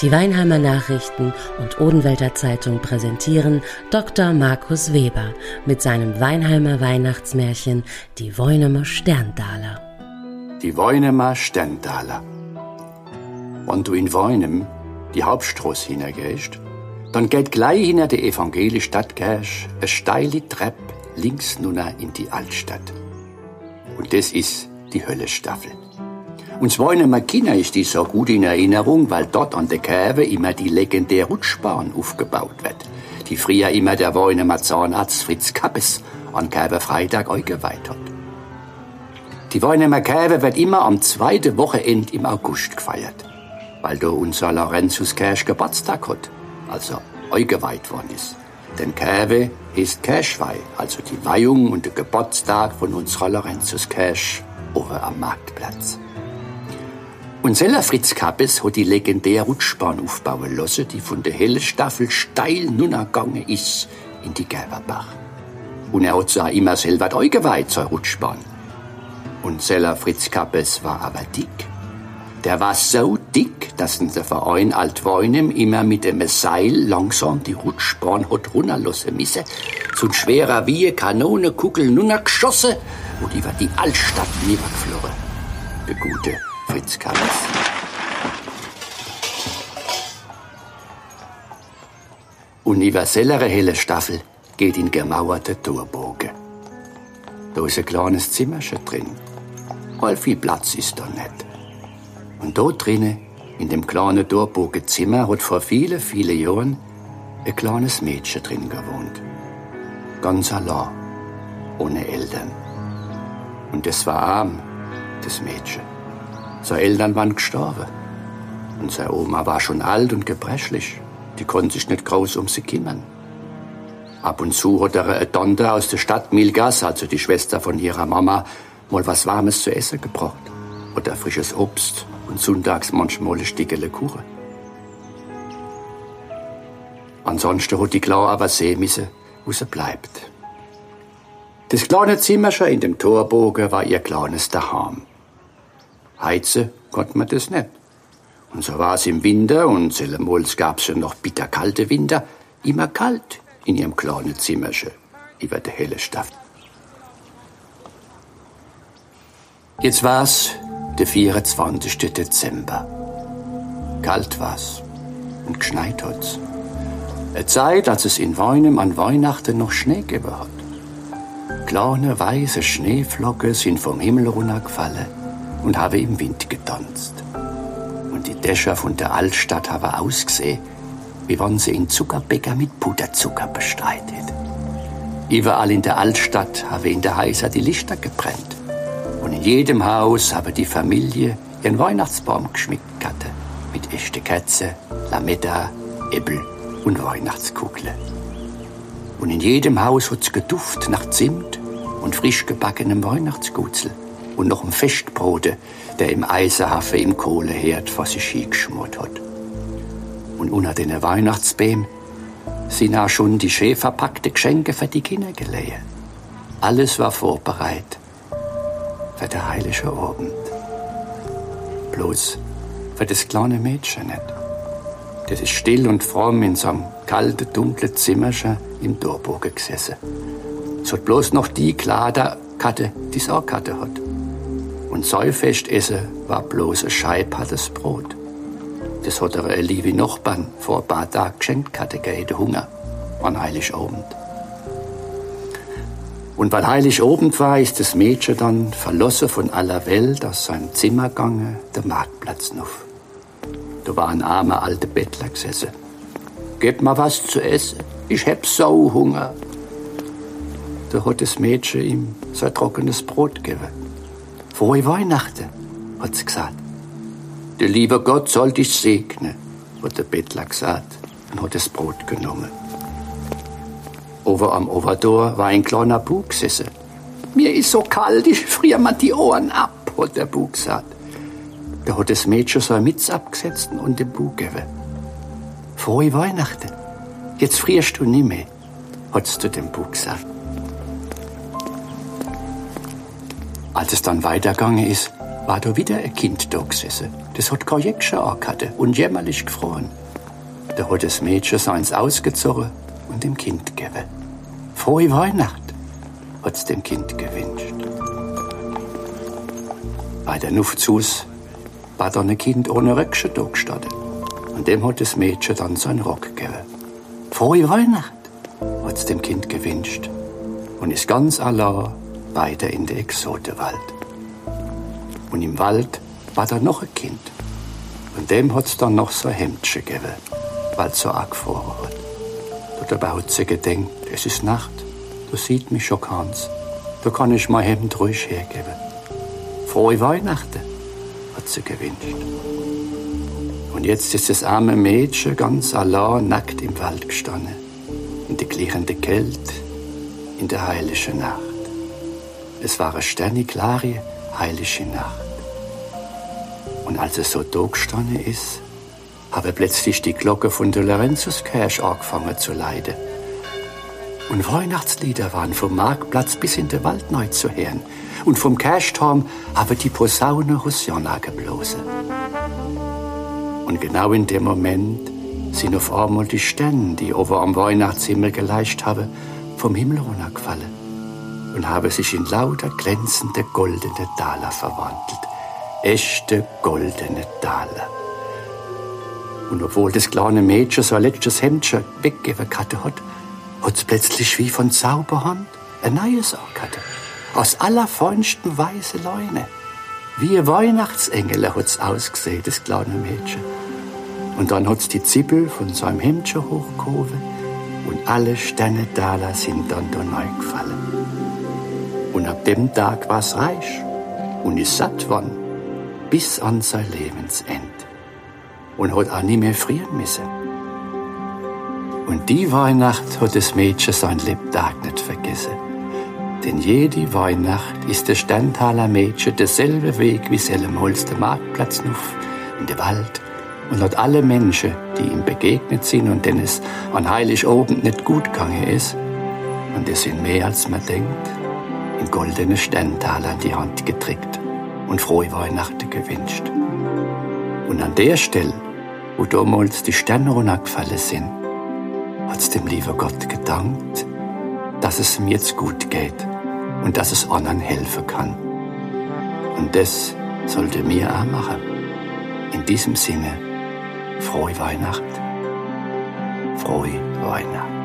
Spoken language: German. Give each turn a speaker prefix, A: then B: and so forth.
A: Die Weinheimer Nachrichten und Odenwälder Zeitung präsentieren Dr. Markus Weber mit seinem Weinheimer Weihnachtsmärchen Die Woinemer Sterndaler.
B: Die Woinemer Sterndaler. Wenn du in Woinem die Hauptstraße hineingehst, dann geht gleich hinter der evangelische Stadtkirche eine steile Treppe links nunna in die Altstadt. Und das ist die Höllestaffel. Und zwar in Makina ist die so gut in Erinnerung, weil dort an der Kurve immer die legendäre Rutschbahn aufgebaut wird, die früher immer der Woinemer Zahnarzt Fritz Kappes an Kurve Freitag eingeweiht hat. Die Woinemer Kurve wird immer am zweiten Wochenende im August gefeiert, weil da unser Lorenzus Kirsch Geburtstag hat, also eingeweiht worden ist. Denn Kurve ist Kirschweih, also die Weihung und der Geburtstag von unserer Lorenzus Kirsch oben am Marktplatz. Und Seller Fritz Kappes hat die legendäre Rutschbahn aufbauen lassen, die von der hellen Staffel steil nun gegangen ist in die Gerberbach. Und er hat zwar immer selber eingeweiht zur Rutschbahn. Und Seller Fritz Kappes war aber dick. Der war so dick, dass in der Verein Altweinem immer mit dem Seil langsam die Rutschbahn hat runterlassen müssen. So ein schwerer wie Kanonenkugel nun geschossen und über die Altstadt niedergeflogen. Der gute Fritz Kappes. Universellere helle Staffel geht in gemauerte Torbogen. Da ist ein kleines Zimmerchen drin. All viel Platz ist da nicht. Und dort drinnen, in dem kleinen Torbogen-Zimmer, hat vor viele, viele Jahren ein kleines Mädchen drin gewohnt. Ganz allein, ohne Eltern. Und es war arm, das Mädchen. Seine Eltern waren gestorben. Und seine Oma war schon alt und gebrechlich. Die konnte sich nicht groß um sie kümmern. Ab und zu hat er eine Tante aus der Stadt Milgas, also die Schwester von ihrer Mama, mal was Warmes zu essen gebracht. Oder frisches Obst und sonntags manchmal eine Stickele Kuchen. Ansonsten hat die Klau aber sehen müssen, wo sie bleibt. Das kleine Zimmerchen in dem Torbogen war ihr kleines Daheim. Heizen konnte man das nicht. Und so war es im Winter, und seltemols gab's ja noch bitterkalte Winter, immer kalt in ihrem kleinen Zimmerchen über der helle Stadt. Jetzt war's der 24. Dezember. Kalt war's und geschneit hat's. Eine Zeit, als es in Weinem an Weihnachten noch Schnee gegeben hat. Kleine weiße Schneeflocken sind vom Himmel runtergefallen und habe im Wind getanzt. Und die Dächer von der Altstadt haben ausgesehen, wie wenn sie in Zuckerbäcker mit Puderzucker bestreitet. Überall in der Altstadt habe in der Heiser die Lichter gebrennt. Und in jedem Haus habe die Familie ihren Weihnachtsbaum geschmückt hatte. Mit echte Kerze, Lametta, Äppel und Weihnachtskugle. Und in jedem Haus hat's geduft nach Zimt und frisch gebackenem Weihnachtsgutzel und noch ein Festbrote, der im Eisenhafen im Kohleherd vor sich hingeschmort hat. Und unter den Weihnachtsbäumen sind auch schon die schön verpackte Geschenke für die Kinder gelegen. Alles war vorbereitet für den heiligen Abend. Bloß für das kleine Mädchen nicht. Das ist still und fromm in so einem kalten, dunklen Zimmerchen im Dorbogen gesessen. Es hat bloß noch die Kleiderkarte, die es auch Karte hat. Und Säufest essen war bloß ein scheibhartes Brot. Das hat er liebe Nachbarn vor ein paar Tagen geschenkt hatte, gegen Hunger an Heiligabend. Und weil Heiligabend war, ist das Mädchen dann verlassen von aller Welt aus seinem Zimmer gegangen, der Marktplatz auf. Da war ein armer alter Bettler gesessen. Gebt mal was zu essen, ich hab so Hunger. Da hat das Mädchen ihm sein trockenes Brot gegeben. Frohe Weihnachten, hat sie gesagt. Der liebe Gott soll dich segnen, hat der Bettler gesagt und hat das Brot genommen. Over am Overdor war ein kleiner Bug gesessen. Mir ist so kalt, ich friere mir die Ohren ab, hat der Bug gesagt. Da hat das Mädchen so Mütze abgesetzt und den Bug gegeben. Frohe Weihnachten. Jetzt frierst du nicht mehr, hat's zu dem Bug gesagt. Als es dann weitergegangen ist, war da wieder ein Kind da gesessen. Das hat kein Jäckchen angehabt und jämmerlich gefroren. Da hat das Mädchen seins ausgezogen und dem Kind gegeben. Frohe Weihnacht, hat's dem Kind gewünscht. Bei der Nuftsus war da ein Kind ohne Röckchen da gestanden. Und dem hat das Mädchen dann seinen Rock gegeben. Frohe Weihnacht, hat's dem Kind gewünscht. Und ist ganz allein weiter in der Exotewald. Und im Wald war da noch ein Kind. Und dem hat's dann noch so ein Hemdchen gegeben, weil so arg gefroren hat. Da dabei hat sie gedenkt, es ist Nacht, da sieht mich schon keins. Da kann ich mein Hemd ruhig hergeben. Frohe Weihnachten, hat sie gewünscht. Und jetzt ist das arme Mädchen ganz allein nackt im Wald gestanden. In der klirrenden Kälte, in der heiligen Nacht. Es war eine sterniklare, heilige Nacht. Und als es so da ist, habe plötzlich die Glocke von der Lorenzuskirche angefangen zu leiden. Und Weihnachtslieder waren vom Marktplatz bis in den Wald neu zu hören. Und vom Kirchturm habe die Posaune Hosianna geblosen. Und genau in dem Moment sind auf einmal die Sterne, die over am Weihnachtshimmel geleicht haben, vom Himmel runtergefallen und haben sich in lauter glänzende goldene Taler verwandelt. Echte goldene Taler. Und obwohl das kleine Mädchen so ein letztes Hemdchen weggegeben hatte, hat, hat's plötzlich wie von Zauberhand ein neues hatte. Aus allerfeinsten weiße Leune. Wie ein Weihnachtsengel hat's ausgesehen, das kleine Mädchen. Und dann hat's die Zippel von seinem Hemdchen hochgehoben und alle Sterne Daler sind dann da neu gefallen. Und ab dem Tag war's reich und ist satt worden bis an sein Lebensende und hat auch nie mehr frieren müssen. Und die Weihnacht hat das Mädchen sein Lebtag nicht vergessen. Denn jede Weihnacht ist der Sterntaler Mädchen derselbe Weg wie Sellemholz der Marktplatz nuff in der Wald und hat alle Menschen, die ihm begegnet sind und denen es an Heiligabend nicht gut gegangen ist, und es sind mehr als man denkt, in goldene Sterntaler in die Hand getrickt und frohe Weihnachten gewünscht. Und an der Stelle, wo damals die Sterne runtergefallen sind, hat's dem lieben Gott gedankt, dass es mir jetzt gut geht und dass es anderen helfen kann. Und das sollte mir auch machen. In diesem Sinne, frohe Weihnacht, frohe Weihnacht.